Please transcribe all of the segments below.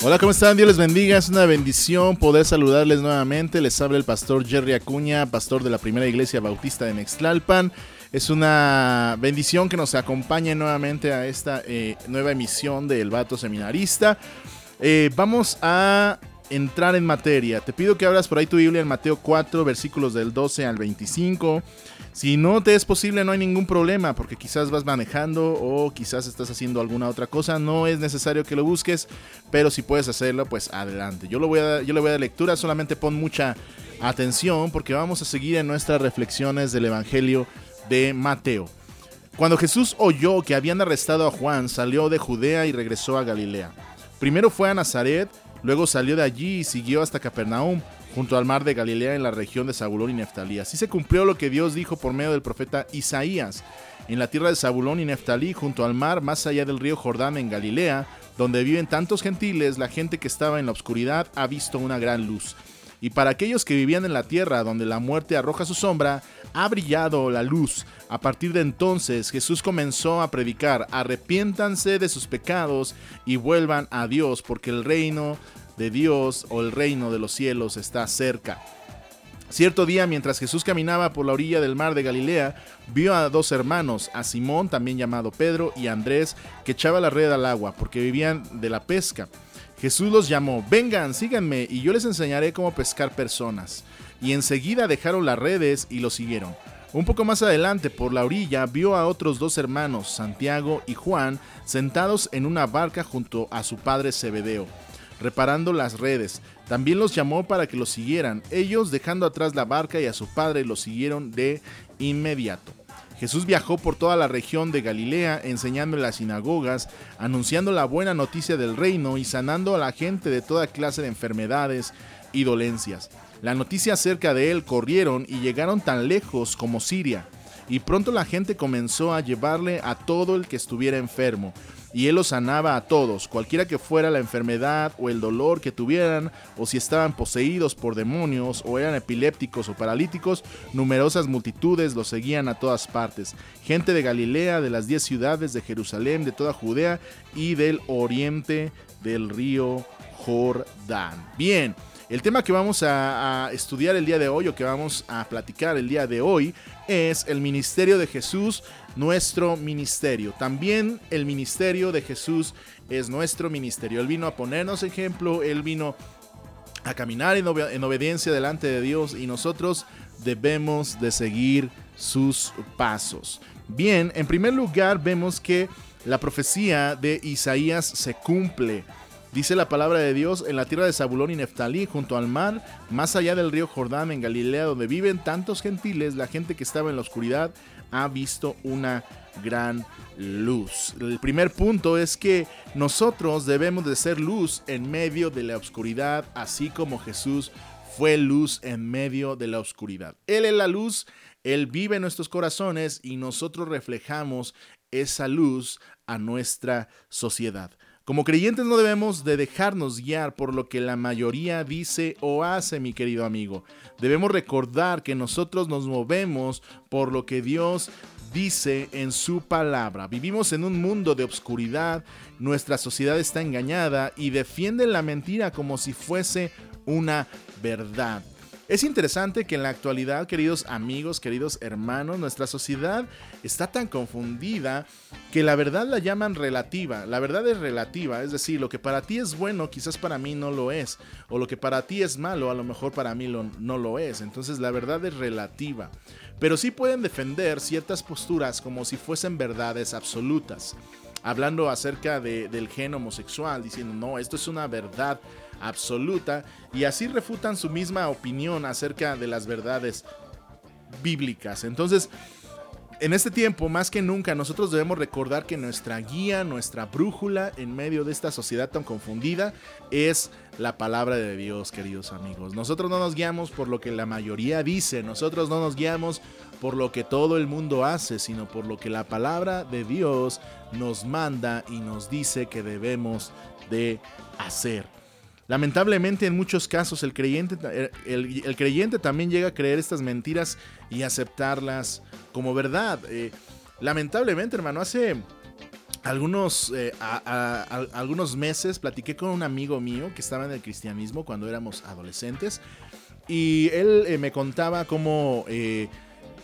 Hola, ¿cómo están? Dios les bendiga. Es una bendición poder saludarles nuevamente. Les habla el pastor Jerry Acuña, pastor de la primera iglesia bautista de Mextlalpan. Es una bendición que nos acompañe nuevamente a esta eh, nueva emisión del Vato Seminarista. Eh, vamos a entrar en materia. Te pido que abras por ahí tu Biblia en Mateo 4, versículos del 12 al 25. Si no te es posible, no hay ningún problema, porque quizás vas manejando o quizás estás haciendo alguna otra cosa. No es necesario que lo busques, pero si puedes hacerlo, pues adelante. Yo, lo voy a, yo le voy a dar lectura, solamente pon mucha atención, porque vamos a seguir en nuestras reflexiones del Evangelio de Mateo. Cuando Jesús oyó que habían arrestado a Juan, salió de Judea y regresó a Galilea. Primero fue a Nazaret, luego salió de allí y siguió hasta Capernaum junto al mar de Galilea en la región de Zabulón y Neftalí. Así se cumplió lo que Dios dijo por medio del profeta Isaías. En la tierra de Zabulón y Neftalí, junto al mar, más allá del río Jordán en Galilea, donde viven tantos gentiles, la gente que estaba en la oscuridad ha visto una gran luz. Y para aquellos que vivían en la tierra donde la muerte arroja su sombra, ha brillado la luz. A partir de entonces Jesús comenzó a predicar, arrepiéntanse de sus pecados y vuelvan a Dios, porque el reino de Dios o el reino de los cielos está cerca. Cierto día, mientras Jesús caminaba por la orilla del mar de Galilea, vio a dos hermanos, a Simón, también llamado Pedro, y a Andrés, que echaba la red al agua, porque vivían de la pesca. Jesús los llamó, vengan, síganme, y yo les enseñaré cómo pescar personas. Y enseguida dejaron las redes y lo siguieron. Un poco más adelante, por la orilla, vio a otros dos hermanos, Santiago y Juan, sentados en una barca junto a su padre Zebedeo reparando las redes. También los llamó para que los siguieran. Ellos, dejando atrás la barca y a su padre, los siguieron de inmediato. Jesús viajó por toda la región de Galilea, enseñando en las sinagogas, anunciando la buena noticia del reino y sanando a la gente de toda clase de enfermedades y dolencias. La noticia acerca de él corrieron y llegaron tan lejos como Siria, y pronto la gente comenzó a llevarle a todo el que estuviera enfermo, y él los sanaba a todos, cualquiera que fuera la enfermedad o el dolor que tuvieran, o si estaban poseídos por demonios, o eran epilépticos o paralíticos, numerosas multitudes los seguían a todas partes. Gente de Galilea, de las diez ciudades, de Jerusalén, de toda Judea y del oriente del río Jordán. Bien. El tema que vamos a, estudiar el día de hoy o que vamos a platicar el día de hoy es el ministerio de Jesús nuestro ministerio. También el ministerio de Jesús es nuestro ministerio. Él vino a ponernos ejemplo, Él vino a caminar en, obediencia delante de Dios y nosotros debemos de seguir sus pasos. Bien, en primer lugar vemos que la profecía de Isaías se cumple. Dice la palabra de Dios en la tierra de Zabulón y Neftalí, junto al mar, más allá del río Jordán, en Galilea, donde viven tantos gentiles, la gente que estaba en la oscuridad ha visto una gran luz. El primer punto es que nosotros debemos de ser luz en medio de la oscuridad, así como Jesús fue luz en medio de la oscuridad. Él es la luz, Él vive en nuestros corazones y nosotros reflejamos esa luz a nuestra sociedad. Como creyentes no debemos de dejarnos guiar por lo que la mayoría dice o hace, mi querido amigo. Debemos recordar que nosotros nos movemos por lo que Dios dice en su palabra. Vivimos en un mundo de obscuridad, nuestra sociedad está engañada y defiende la mentira como si fuese una verdad. Es interesante que en la actualidad, queridos amigos, queridos hermanos, nuestra sociedad está tan confundida que la verdad la llaman relativa. La verdad es relativa, es decir, lo que para ti es bueno quizás para mí no lo es, o lo que para ti es malo a lo mejor para mí no lo es. Entonces la verdad es relativa. Pero sí pueden defender ciertas posturas como si fuesen verdades absolutas hablando acerca del gen homosexual, diciendo, no, esto es una verdad absoluta y así refutan su misma opinión acerca de las verdades bíblicas. Entonces, en este tiempo, más que nunca, nosotros debemos recordar que nuestra guía, nuestra brújula en medio de esta sociedad tan confundida es la palabra de Dios, queridos amigos. Nosotros no nos guiamos por lo que la mayoría dice, nosotros no nos guiamos por lo que todo el mundo hace, sino por lo que la palabra de Dios nos manda y nos dice que debemos de hacer. Lamentablemente en muchos casos el creyente, el, creyente también llega a creer estas mentiras y aceptarlas como verdad. Eh, lamentablemente, hermano, hace algunos, eh, algunos meses platiqué con un amigo mío que estaba en el cristianismo cuando éramos adolescentes y él eh, me contaba cómo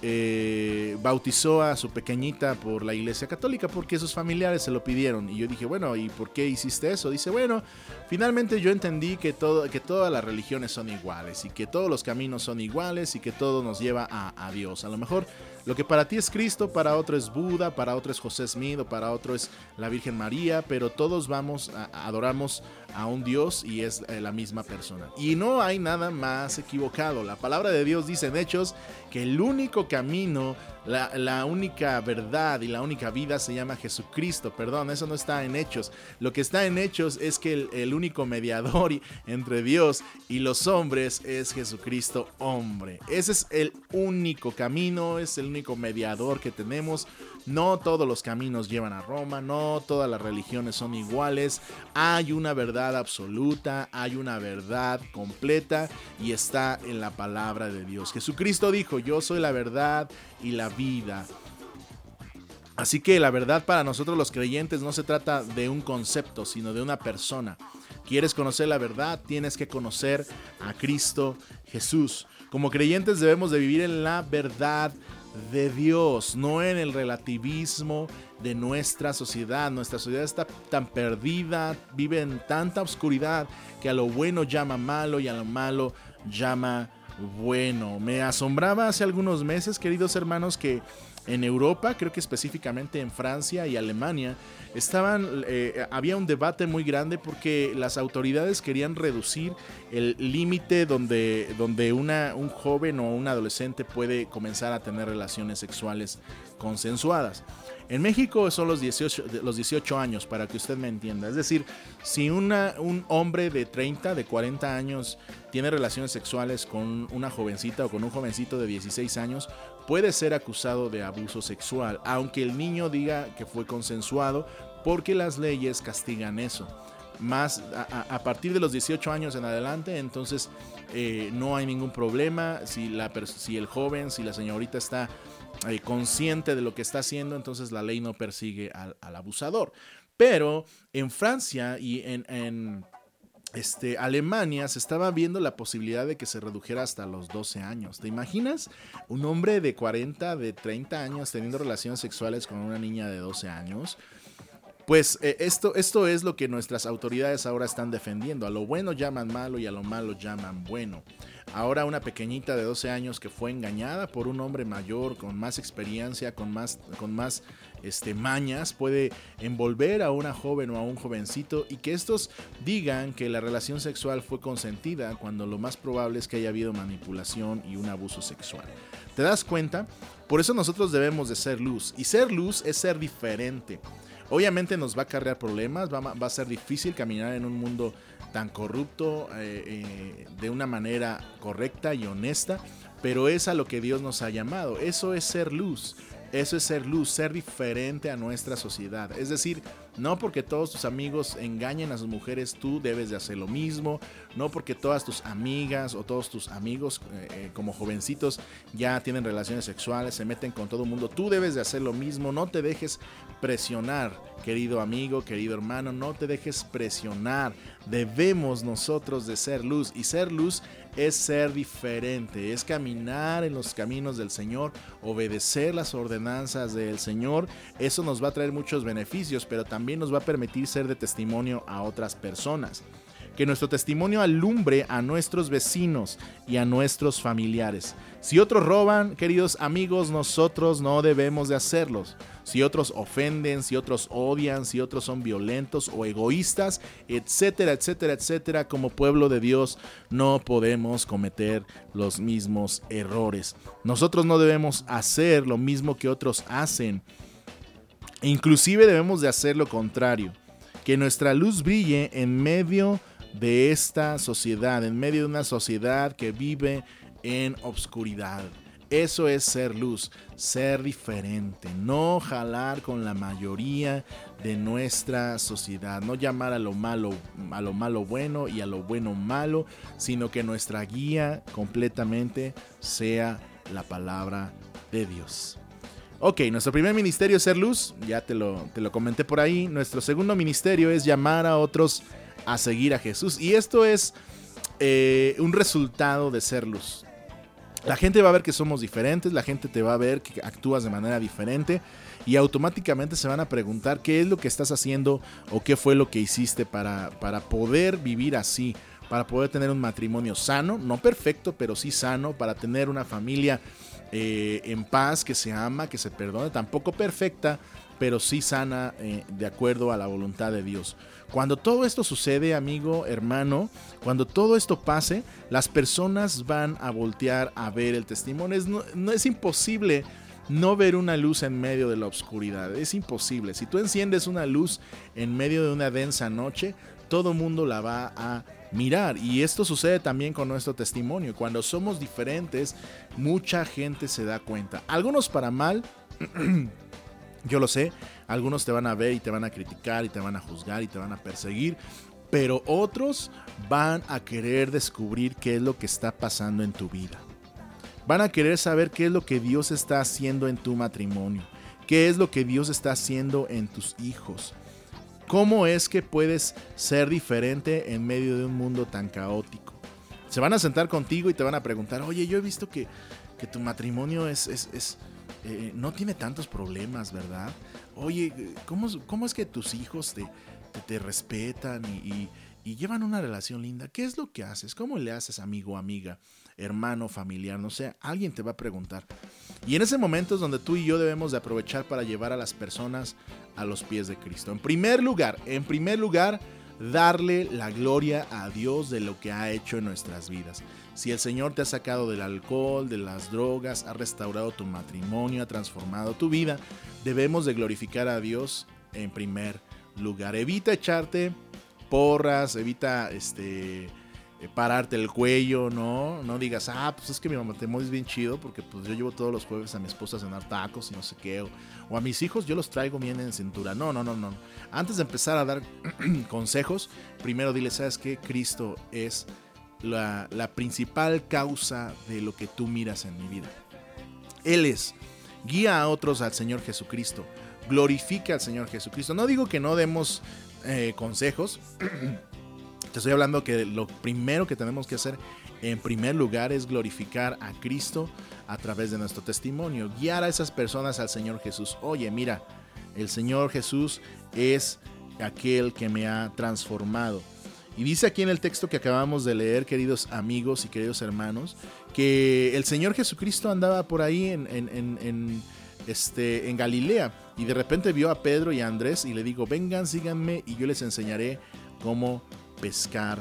eh, bautizó a su pequeñita por la iglesia católica porque sus familiares se lo pidieron. Y yo dije, bueno, ¿y por qué hiciste eso? Dice, bueno, finalmente yo entendí que, todo, que todas las religiones son iguales y que todos los caminos son iguales y que todo nos lleva a, a Dios. A lo mejor lo que para ti es Cristo, para otro es Buda, para otro es José Smith o para otro es la Virgen María, pero todos vamos, a, adoramos a un Dios y es eh, la misma persona. Y no hay nada más equivocado. La palabra de Dios dice en Hechos que el único camino la, única verdad y la única vida se llama Jesucristo. Perdón, eso no está en hechos. Lo que está en hechos es que el, único mediador entre Dios y los hombres es Jesucristo hombre. Ese es el único camino, es el único mediador que tenemos. No todos los caminos llevan a Roma, no todas las religiones son iguales. Hay una verdad absoluta, hay una verdad completa y está en la palabra de Dios. Jesucristo dijo, yo soy la verdad y la vida. Así que la verdad para nosotros los creyentes no se trata de un concepto, sino de una persona. ¿Quieres conocer la verdad? Tienes que conocer a Cristo Jesús. Como creyentes debemos de vivir en la verdad de Dios, no en el relativismo de nuestra sociedad. Nuestra sociedad está tan perdida, vive en tanta oscuridad que a lo bueno llama malo y a lo malo llama bueno. Me asombraba hace algunos meses, queridos hermanos, que en Europa, creo que específicamente en Francia y Alemania, estaban, eh, había un debate muy grande porque las autoridades querían reducir el límite donde, donde una, un joven o un adolescente puede comenzar a tener relaciones sexuales consensuadas. En México son los 18, los 18 años, para que usted me entienda. Es decir, si una, un hombre de 30, de 40 años tiene relaciones sexuales con una jovencita o con un jovencito de 16 años, puede ser acusado de abuso sexual, aunque el niño diga que fue consensuado, porque las leyes castigan eso. Más a, partir de los 18 años en adelante, entonces eh, no hay ningún problema. Si, la, si el joven, si la señorita está eh, consciente de lo que está haciendo, entonces la ley no persigue al, abusador. Pero en Francia y en, este, Alemania se estaba viendo la posibilidad de que se redujera hasta los 12 años. ¿Te imaginas un hombre de 40, de 30 años teniendo relaciones sexuales con una niña de 12 años? Pues eh, esto, esto es lo que nuestras autoridades ahora están defendiendo. A lo bueno llaman malo y a lo malo llaman bueno. Ahora una pequeñita de 12 años que fue engañada por un hombre mayor con más experiencia, con más, con más este, mañas, puede envolver a una joven o a un jovencito y que estos digan que la relación sexual fue consentida cuando lo más probable es que haya habido manipulación y un abuso sexual. ¿Te das cuenta? Por eso nosotros debemos de ser luz. Y ser luz es ser diferente. Obviamente nos va a acarrear problemas, va a ser difícil caminar en un mundo tan corrupto eh, eh, de una manera correcta y honesta, pero es a lo que Dios nos ha llamado. Eso es ser luz. Eso es ser luz, ser diferente a nuestra sociedad. Es decir, no porque todos tus amigos engañen a sus mujeres, tú debes de hacer lo mismo. No porque todas tus amigas o todos tus amigos eh, como jovencitos ya tienen relaciones sexuales, se meten con todo el mundo, tú debes de hacer lo mismo. No te dejes presionar, querido amigo, querido hermano, no te dejes presionar. Debemos nosotros de ser luz y ser luz es ser diferente, es caminar en los caminos del Señor, obedecer las ordenanzas del Señor. Eso nos va a traer muchos beneficios, pero también nos va a permitir ser de testimonio a otras personas que nuestro testimonio alumbre a nuestros vecinos y a nuestros familiares. Si otros roban, queridos amigos, nosotros no debemos de hacerlos. Si otros ofenden, si otros odian, si otros son violentos o egoístas, etcétera, etcétera, etcétera, como pueblo de Dios no podemos cometer los mismos errores. Nosotros no debemos hacer lo mismo que otros hacen. Inclusive debemos de hacer lo contrario. Que nuestra luz brille en medio de de esta sociedad, en medio de una sociedad que vive en obscuridad. Eso es ser luz, ser diferente, no jalar con la mayoría de nuestra sociedad, no llamar a lo malo a lo malo bueno y a lo bueno malo, sino que nuestra guía completamente sea la palabra de Dios. Ok, nuestro primer ministerio es ser luz, ya te lo, te lo comenté por ahí. Nuestro segundo ministerio es llamar a otros a seguir a Jesús. Y esto es eh, un resultado de ser luz. La gente va a ver que somos diferentes, la gente te va a ver que actúas de manera diferente y automáticamente se van a preguntar qué es lo que estás haciendo o qué fue lo que hiciste para, para poder vivir así, para poder tener un matrimonio sano, no perfecto, pero sí sano, para tener una familia eh, en paz, que se ama, que se perdone, tampoco perfecta, pero sí sana eh, de acuerdo a la voluntad de Dios. Cuando todo esto sucede, amigo, hermano, cuando todo esto pase, las personas van a voltear a ver el testimonio. no, es imposible no ver una luz en medio de la oscuridad. Es imposible. Si tú enciendes una luz en medio de una densa noche, todo mundo la va a mirar. Y esto sucede también con nuestro testimonio. Cuando somos diferentes, mucha gente se da cuenta. Algunos para mal, yo lo sé, algunos te van a ver y te van a criticar y te van a juzgar y te van a perseguir. Pero otros van a querer descubrir qué es lo que está pasando en tu vida. Van a querer saber qué es lo que Dios está haciendo en tu matrimonio. ¿Qué es lo que Dios está haciendo en tus hijos? ¿Cómo es que puedes ser diferente en medio de un mundo tan caótico? Se van a sentar contigo y te van a preguntar, oye, yo he visto que, tu matrimonio es, es, eh, no tiene tantos problemas, ¿verdad? Oye, ¿cómo, es que tus hijos te, te, respetan y, y, llevan una relación linda? ¿Qué es lo que haces? ¿Cómo le haces, amigo, amiga, hermano, familiar? No sé, alguien te va a preguntar. Y en ese momento es donde tú y yo debemos de aprovechar para llevar a las personas a los pies de Cristo. En primer lugar, en primer lugar, darle la gloria a Dios de lo que ha hecho en nuestras vidas. Si el Señor te ha sacado del alcohol, de las drogas, ha restaurado tu matrimonio, ha transformado tu vida, debemos de glorificar a Dios en primer lugar. Evita echarte porras, evita este pararte el cuello, ¿no? No digas, ah, pues es que mi matrimonio es bien chido porque pues yo llevo todos los jueves a mi esposa a cenar tacos y no sé qué, o, a mis hijos yo los traigo bien en cintura. No, no, no, no. Antes de empezar a dar consejos, primero dile, ¿sabes qué? Cristo es la, la principal causa de lo que tú miras en mi vida. Él es. Guía a otros al Señor Jesucristo. Glorifica al Señor Jesucristo. No digo que no demos eh, consejos. Te estoy hablando que lo primero que tenemos que hacer en primer lugar es glorificar a Cristo a través de nuestro testimonio, guiar a esas personas al Señor Jesús. Oye, mira, el Señor Jesús es aquel que me ha transformado. Y dice aquí en el texto que acabamos de leer, queridos amigos y queridos hermanos, que el Señor Jesucristo andaba por ahí en, este, en Galilea y de repente vio a Pedro y a Andrés y le dijo, vengan, síganme y yo les enseñaré cómo pescar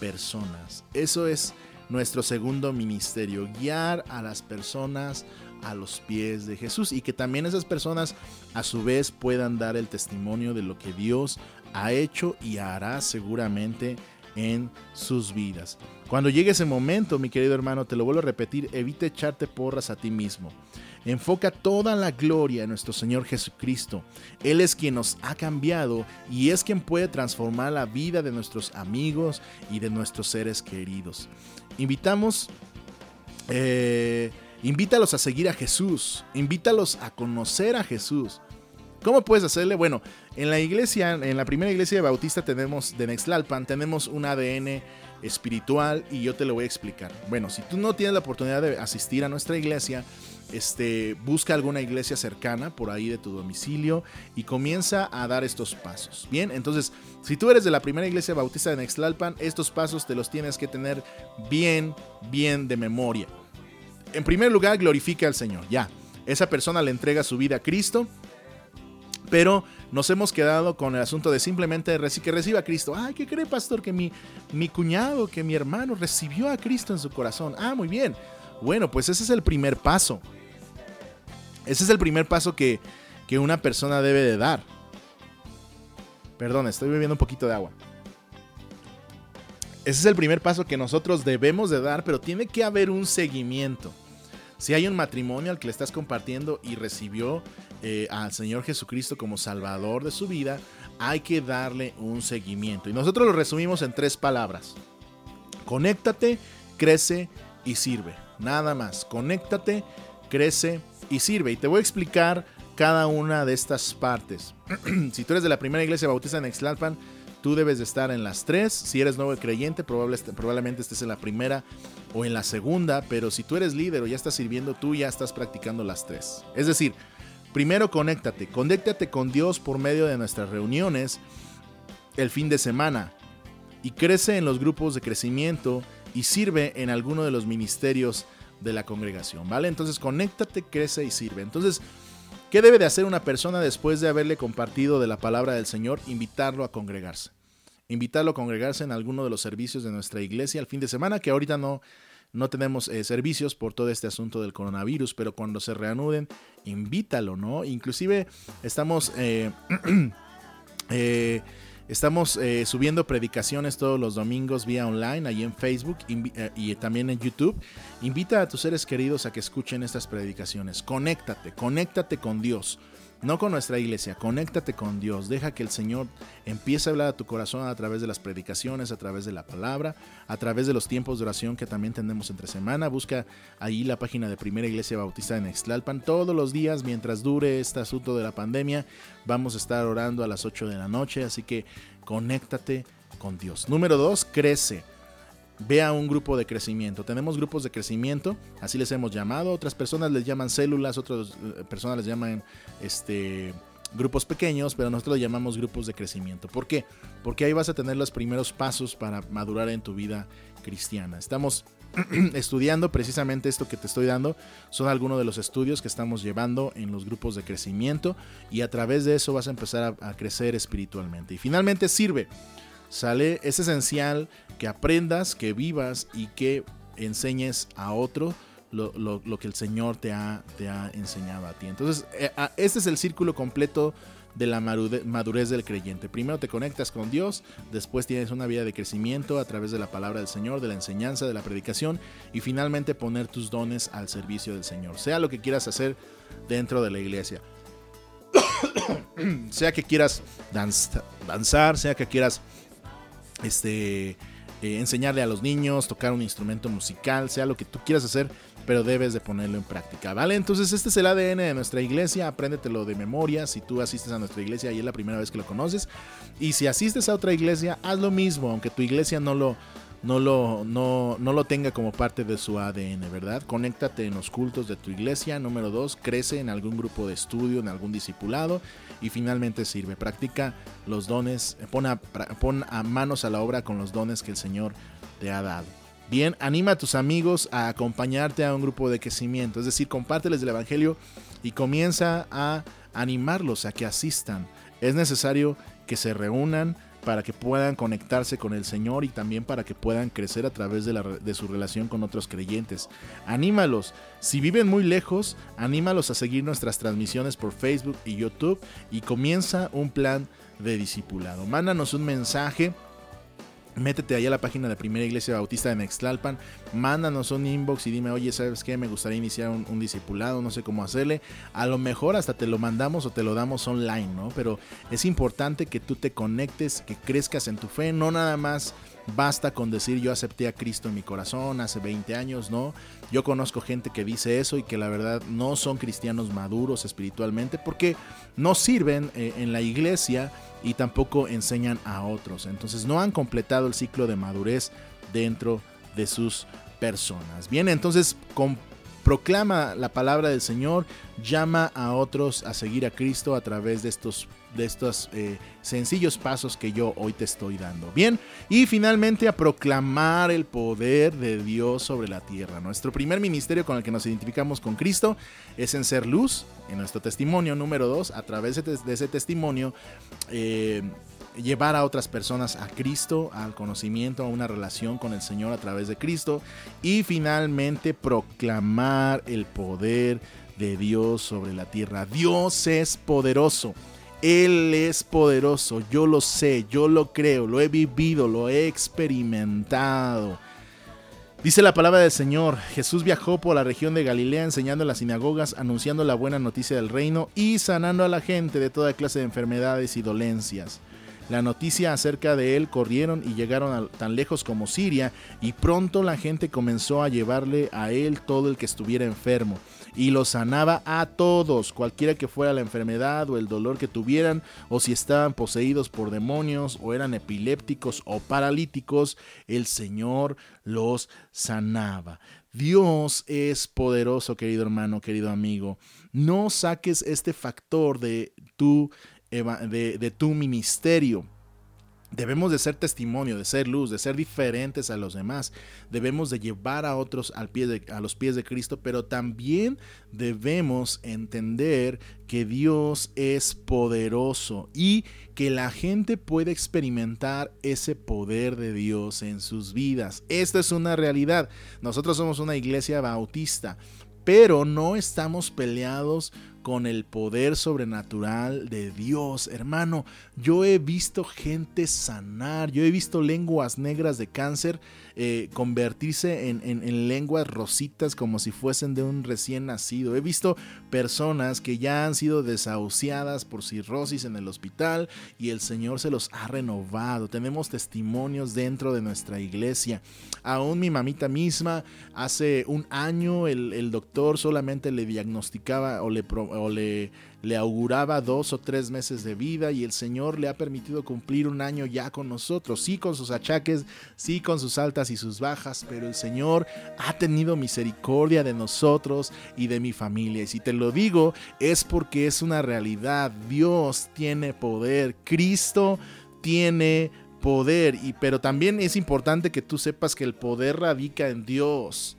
personas. Eso es nuestro segundo ministerio, guiar a las personas a los pies de Jesús y que también esas personas a su vez puedan dar el testimonio de lo que Dios ha hecho y hará seguramente en sus vidas. Cuando llegue ese momento, mi querido hermano, te lo vuelvo a repetir, evite echarte porras a ti mismo. Enfoca toda la gloria en nuestro Señor Jesucristo. Él es quien nos ha cambiado y es quien puede transformar la vida de nuestros amigos y de nuestros seres queridos. Invitamos, eh, invítalos a seguir a Jesús, invítalos a conocer a Jesús. ¿Cómo puedes hacerle? Bueno, en la iglesia, en la primera iglesia de Bautista tenemos de Nextlalpan, tenemos un ADN espiritual y yo te lo voy a explicar. Bueno, si tú no tienes la oportunidad de asistir a nuestra iglesia, este, busca alguna iglesia cercana por ahí de tu domicilio y comienza a dar estos pasos. Bien, entonces, si tú eres de la primera iglesia bautista de Nextlalpan, estos pasos te los tienes que tener bien, bien de memoria. En primer lugar, glorifica al Señor. Ya, esa persona le entrega su vida a Cristo, pero nos hemos quedado con el asunto de simplemente que reciba a Cristo. Ay, ¿qué cree, pastor? Que mi, mi cuñado, que mi hermano recibió a Cristo en su corazón. Ah, muy bien. Bueno, pues ese es el primer paso. Ese es el primer paso que, una persona debe de dar. Perdón, estoy bebiendo un poquito de agua. Ese es el primer paso que nosotros debemos de dar, pero tiene que haber un seguimiento. Si hay un matrimonio al que le estás compartiendo y recibió eh, al Señor Jesucristo como Salvador de su vida, hay que darle un seguimiento. Y nosotros lo resumimos en tres palabras. Conéctate, crece y sirve. Nada más. Conéctate, crece y sirve. Y te voy a explicar cada una de estas partes. si tú eres de la primera iglesia bautista en Exlalpan, tú debes de estar en las tres. Si eres nuevo creyente, probablemente estés en la primera o en la segunda. Pero si tú eres líder o ya estás sirviendo, tú ya estás practicando las tres. Es decir, primero conéctate. Conéctate con Dios por medio de nuestras reuniones el fin de semana. Y crece en los grupos de crecimiento y sirve en alguno de los ministerios de la congregación, ¿vale? Entonces conéctate, crece y sirve. Entonces, ¿qué debe de hacer una persona después de haberle compartido de la palabra del Señor? Invitarlo a congregarse. Invitarlo a congregarse en alguno de los servicios de nuestra iglesia el fin de semana, que ahorita no, no tenemos eh, servicios por todo este asunto del coronavirus, pero cuando se reanuden, invítalo, ¿no? Inclusive estamos... Eh, eh, Estamos eh, subiendo predicaciones todos los domingos vía online, ahí en Facebook eh, y también en YouTube. Invita a tus seres queridos a que escuchen estas predicaciones. Conéctate, conéctate con Dios. No con nuestra iglesia, conéctate con Dios. Deja que el Señor empiece a hablar a tu corazón a través de las predicaciones, a través de la palabra, a través de los tiempos de oración que también tenemos entre semana. Busca ahí la página de Primera Iglesia Bautista en Extlalpan. Todos los días, mientras dure este asunto de la pandemia, vamos a estar orando a las 8 de la noche. Así que conéctate con Dios. Número dos, crece. Ve a un grupo de crecimiento. Tenemos grupos de crecimiento, así les hemos llamado. Otras personas les llaman células, otras eh, personas les llaman este, grupos pequeños, pero nosotros lo llamamos grupos de crecimiento. ¿Por qué? Porque ahí vas a tener los primeros pasos para madurar en tu vida cristiana. Estamos estudiando precisamente esto que te estoy dando. Son algunos de los estudios que estamos llevando en los grupos de crecimiento y a través de eso vas a empezar a crecer espiritualmente. Y finalmente sirve. Sale, es esencial que aprendas, que vivas y que enseñes a otro lo, que el Señor te ha, te ha, enseñado a ti. Entonces, eh, este es el círculo completo de la madurez del creyente. Primero te conectas con Dios, después tienes una vida de crecimiento a través de la palabra del Señor, de la enseñanza, de la predicación y finalmente poner tus dones al servicio del Señor. Sea lo que quieras hacer dentro de la iglesia. sea que quieras danzar, sea que quieras este, eh, enseñarle a los niños, tocar un instrumento musical, sea lo que tú quieras hacer, pero debes de ponerlo en práctica, ¿vale? Entonces este es el ADN de nuestra iglesia, apréndetelo de memoria, si tú asistes a nuestra iglesia y es la primera vez que lo conoces, y si asistes a otra iglesia, haz lo mismo, aunque tu iglesia no lo, no lo, no, no lo tenga como parte de su ADN, ¿verdad? Conéctate en los cultos de tu iglesia. Número dos, crece en algún grupo de estudio, en algún discipulado. Y finalmente sirve, practica los dones, pon a, pon a manos a la obra con los dones que el Señor te ha dado. Bien, anima a tus amigos a acompañarte a un grupo de crecimiento, es decir, compárteles el Evangelio y comienza a animarlos a que asistan. Es necesario que se reúnan, para que puedan conectarse con el Señor y también para que puedan crecer a través de, la, de, su relación con otros creyentes. Anímalos, si viven muy lejos, anímalos a seguir nuestras transmisiones por Facebook y YouTube y comienza un plan de discipulado. Mándanos un mensaje métete ahí a la página de Primera Iglesia Bautista de Nextlalpan, mándanos un inbox y dime, oye, ¿sabes qué? Me gustaría iniciar un, discipulado, no sé cómo hacerle. A lo mejor hasta te lo mandamos o te lo damos online, ¿no? Pero es importante que tú te conectes, que crezcas en tu fe, no nada más basta con decir yo acepté a Cristo en mi corazón hace 20 años, ¿no? Yo conozco gente que dice eso y que la verdad no son cristianos maduros espiritualmente porque no sirven eh, en la iglesia y tampoco enseñan a otros. Entonces no han completado el ciclo de madurez dentro de sus personas. Bien, entonces con proclama la palabra del Señor, llama a otros a seguir a Cristo a través de estos, de estos eh, sencillos pasos que yo hoy te estoy dando. Bien, y finalmente a proclamar el poder de Dios sobre la tierra. Nuestro primer ministerio con el que nos identificamos con Cristo es en ser luz, en nuestro testimonio número dos, a través de ese testimonio. Eh, llevar a otras personas a Cristo, al conocimiento, a una relación con el Señor a través de Cristo y finalmente proclamar el poder de Dios sobre la tierra. Dios es poderoso. Él es poderoso, yo lo sé, yo lo creo, lo he vivido, lo he experimentado. Dice la palabra del Señor, Jesús viajó por la región de Galilea enseñando en las sinagogas, anunciando la buena noticia del reino y sanando a la gente de toda clase de enfermedades y dolencias. La noticia acerca de él corrieron y llegaron tan lejos como Siria y pronto la gente comenzó a llevarle a él todo el que estuviera enfermo y los sanaba a todos, cualquiera que fuera la enfermedad o el dolor que tuvieran, o si estaban poseídos por demonios o eran epilépticos o paralíticos, el Señor los sanaba. Dios es poderoso, querido hermano, querido amigo. No saques este factor de tu, de, de tu ministerio Debemos de ser testimonio, de ser luz, de ser diferentes a los demás. Debemos de llevar a otros al pie a los pies de Cristo, pero también debemos entender que Dios es poderoso y que la gente puede experimentar ese poder de Dios en sus vidas. Esta es una realidad. Nosotros somos una iglesia bautista, pero no estamos peleados con el poder sobrenatural de Dios. Hermano, yo he visto gente sanar, yo he visto lenguas negras de cáncer eh, convertirse en, lenguas rositas como si fuesen de un recién nacido. He visto personas que ya han sido desahuciadas por cirrosis en el hospital y el Señor se los ha renovado. Tenemos testimonios dentro de nuestra iglesia. Aún mi mamita misma, hace un año el, el doctor solamente le diagnosticaba o le o le, le auguraba dos o tres meses de vida y el Señor le ha permitido cumplir un año ya con nosotros, sí con sus achaques, sí con sus altas y sus bajas, pero el Señor ha tenido misericordia de nosotros y de mi familia. Y si te lo digo es porque es una realidad, Dios tiene poder, Cristo tiene poder, y, pero también es importante que tú sepas que el poder radica en Dios.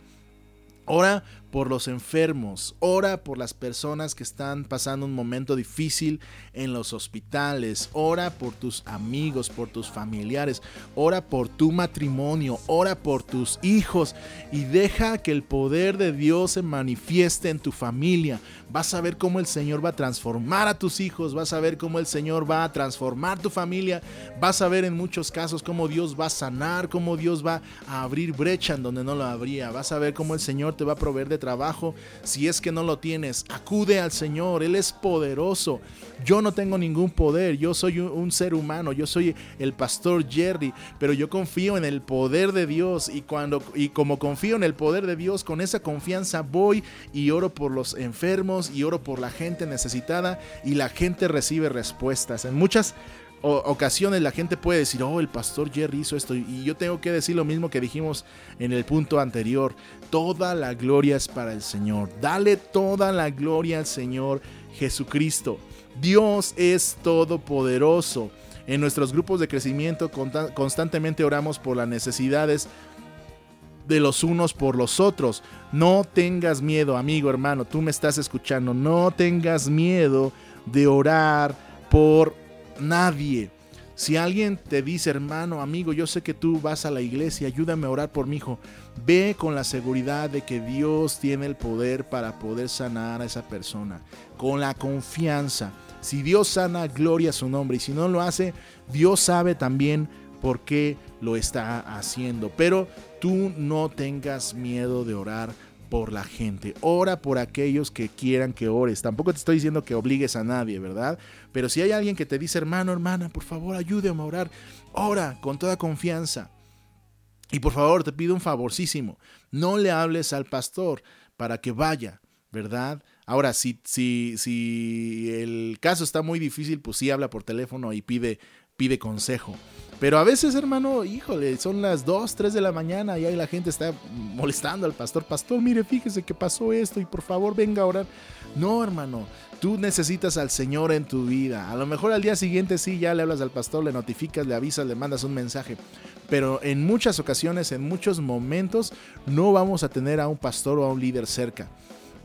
Ora por los enfermos, ora por las personas que están pasando un momento difícil en los hospitales, ora por tus amigos, por tus familiares, ora por tu matrimonio, ora por tus hijos. Y deja que el poder de Dios se manifieste en tu familia. Vas a ver cómo el Señor va a transformar a tus hijos, vas a ver cómo el Señor va a transformar tu familia, vas a ver en muchos casos cómo Dios va a sanar, cómo Dios va a abrir brecha en donde no lo habría, vas a ver cómo el Señor te va a proveer de trabajo. Si es que no lo tienes, acude al Señor, Él es poderoso. Yo no tengo ningún poder, yo soy un, ser humano, yo soy el pastor Jerry, pero yo confío en el poder de Dios y cuando y como confío en el poder de Dios, con esa confianza voy y oro por los enfermos y oro por la gente necesitada y la gente recibe respuestas. En muchas ocasiones la gente puede decir, oh, el pastor Jerry hizo esto. Y yo tengo que decir lo mismo que dijimos en el punto anterior. Toda la gloria es para el Señor. Dale toda la gloria al Señor Jesucristo. Dios es todopoderoso. En nuestros grupos de crecimiento constantemente oramos por las necesidades de los unos por los otros. No tengas miedo, amigo, hermano, tú me estás escuchando. No tengas miedo de orar por nadie. Si alguien te dice, hermano, amigo, yo sé que tú vas a la iglesia, ayúdame a orar por mi hijo, ve con la seguridad de que Dios tiene el poder para poder sanar a esa persona, con la confianza. Si Dios sana, gloria a su nombre, y si no lo hace, Dios sabe también por qué lo está haciendo. Pero tú no tengas miedo de orar por la gente. Ora por aquellos que quieran que ores. Tampoco te estoy diciendo que obligues a nadie, ¿verdad? Pero si hay alguien que te dice, hermano, hermana, por favor, ayúdame a orar. Ora con toda confianza. Y por favor, te pido un favorcísimo. No le hables al pastor para que vaya, ¿verdad? Ahora, si, si, si el caso está muy difícil, pues sí habla por teléfono y pide, pide consejo. Pero a veces, hermano, híjole, son las 2, 3 de la mañana y ahí la gente está molestando al pastor. Pastor, mire, fíjese que pasó esto y por favor venga a orar. No, hermano, tú necesitas al Señor en tu vida. A lo mejor al día siguiente sí, ya le hablas al pastor, le notificas, le avisas, le mandas un mensaje. Pero en muchas ocasiones, en muchos momentos, no vamos a tener a un pastor o a un líder cerca.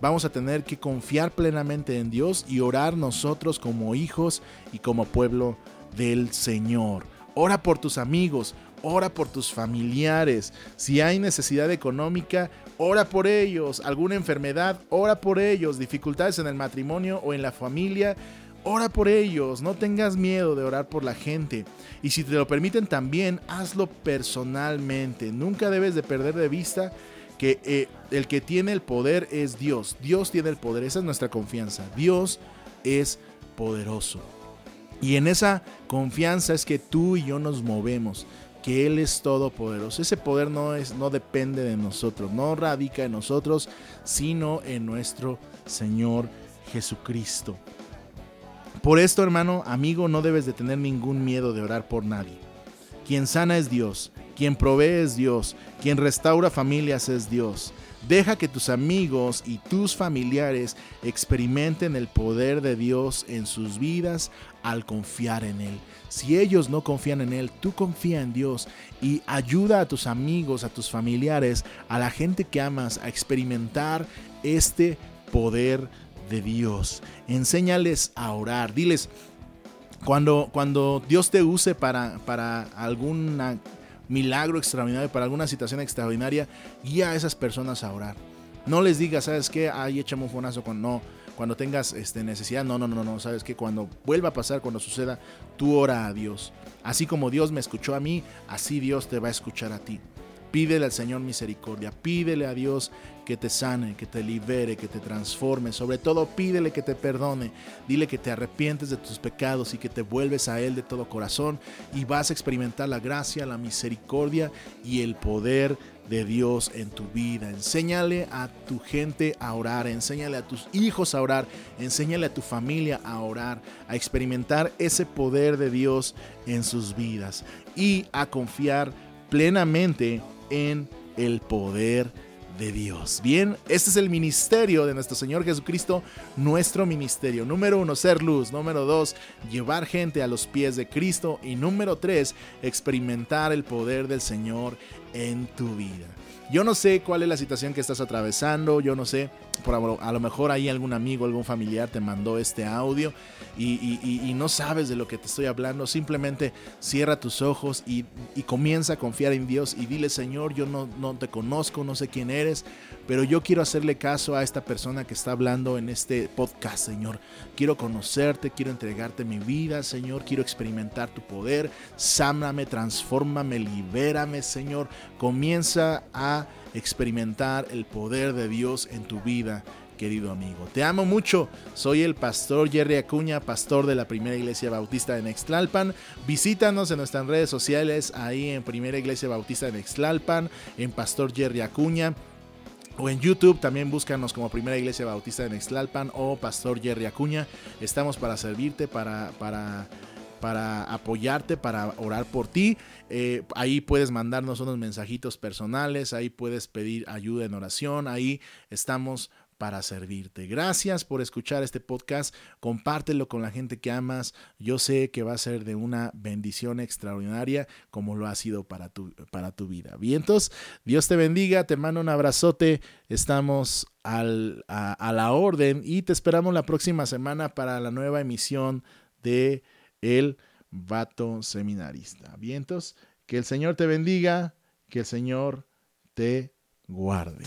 Vamos a tener que confiar plenamente en Dios y orar nosotros como hijos y como pueblo del Señor. Ora por tus amigos, ora por tus familiares. Si hay necesidad económica, ora por ellos. Alguna enfermedad, ora por ellos. Dificultades en el matrimonio o en la familia, ora por ellos. No tengas miedo de orar por la gente. Y si te lo permiten también, hazlo personalmente. Nunca debes de perder de vista que eh, el que tiene el poder es Dios. Dios tiene el poder. Esa es nuestra confianza. Dios es poderoso. Y en esa confianza es que tú y yo nos movemos. que Él es todopoderoso. Ese poder no, es, no depende de nosotros, no radica en nosotros, sino en nuestro Señor Jesucristo. Por esto, hermano, amigo, no debes de tener ningún miedo de orar por nadie. Quien sana es Dios, quien provee es Dios, quien restaura familias es Dios. Deja que tus amigos y tus familiares experimenten el poder de Dios en sus vidas al confiar en Él. Si ellos no confían en Él, tú confía en Dios y ayuda a tus amigos, a tus familiares, a la gente que amas a experimentar este poder de Dios. Enséñales a orar. Diles, cuando, cuando Dios te use para, para alguna milagro extraordinario, para alguna situación extraordinaria, guía a esas personas a orar. No les digas, ¿sabes qué? Ay, échame un fonazo con no. Cuando tengas este, necesidad, no, no, no, no, sabes que cuando vuelva a pasar, cuando suceda, tú ora a Dios. Así como Dios me escuchó a mí, así Dios te va a escuchar a ti. Pídele al Señor misericordia, pídele a Dios que te sane, que te libere, que te transforme. Sobre todo pídele que te perdone. Dile que te arrepientes de tus pecados y que te vuelves a Él de todo corazón y vas a experimentar la gracia, la misericordia y el poder de Dios en tu vida. Enséñale a tu gente a orar, enséñale a tus hijos a orar, enséñale a tu familia a orar, a experimentar ese poder de Dios en sus vidas y a confiar plenamente en el poder de Dios. Bien, este es el ministerio de nuestro Señor Jesucristo, nuestro ministerio. Número uno, ser luz. Número dos, llevar gente a los pies de Cristo. Y número tres, experimentar el poder del Señor en tu vida. Yo no sé cuál es la situación que estás atravesando, yo no sé, por, a lo mejor ahí algún amigo, algún familiar te mandó este audio y, no sabes de lo que te estoy hablando, simplemente cierra tus ojos y, comienza a confiar en Dios y dile, Señor, yo no, no te conozco, no sé quién eres, pero yo quiero hacerle caso a esta persona que está hablando en este podcast, Señor. Quiero conocerte, quiero entregarte mi vida, Señor, quiero experimentar tu poder, sáname, transfórmame, libérame, Señor. Comienza a experimentar el poder de Dios en tu vida, querido amigo. Te amo mucho. Soy el pastor Jerry Acuña, pastor de la Primera Iglesia Bautista de Nextlalpan. Visítanos en nuestras redes sociales, ahí en Primera Iglesia Bautista de Nextlalpan, en Pastor Jerry Acuña. O en YouTube también búscanos como Primera Iglesia Bautista de Nextlalpan o Pastor Jerry Acuña. Estamos para servirte, para, para para apoyarte, para orar por ti. Eh, ahí puedes mandarnos unos mensajitos personales, ahí puedes pedir ayuda en oración, ahí estamos para servirte. Gracias por escuchar este podcast. Compártelo con la gente que amas. Yo sé que va a ser de una bendición extraordinaria como lo ha sido para tu, para tu vida. Vientos, Dios te bendiga. Te mando un abrazote. Estamos a, a la orden y te esperamos la próxima semana para la nueva emisión de el vato seminarista. Vientos, que el Señor te bendiga, que el Señor te guarde.